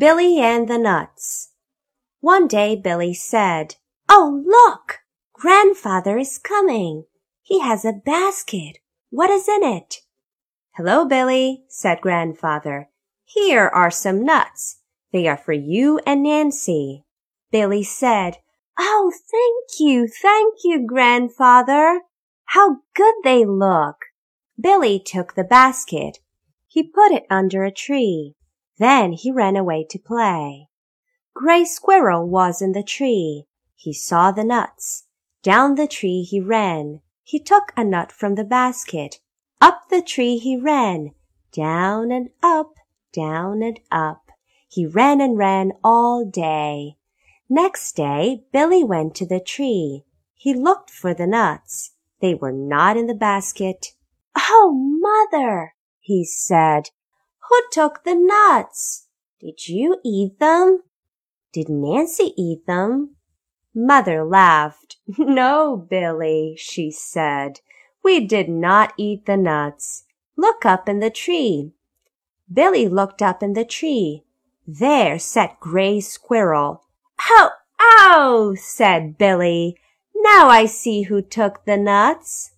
Billy and the Nuts One day Billy said, Oh, look! Grandfather is coming. He has a basket. What is in it? Hello, Billy, said Grandfather. Here are some nuts. They are for you and Nancy. Billy said, Oh, thank you, thank you, Grandfather. How good they look. Billy took the basket. He put it under a tree. Then he ran away to play. Gray Squirrel was in the tree. He saw the nuts. Down the tree he ran. He took a nut from the basket. Up the tree he ran. Down and up, down and up. He ran and ran all day. Next day Billy went to the tree. He looked for the nuts. They were not in the basket. Oh, mother, he said, who took the nuts? Did you eat them? Did Nancy eat them? Mother laughed. No, Billy, she said. We did not eat the nuts. Look up in the tree. Billy looked up in the tree. There sat Gray Squirrel. Oh, oh, said Billy. Now I see who took the nuts.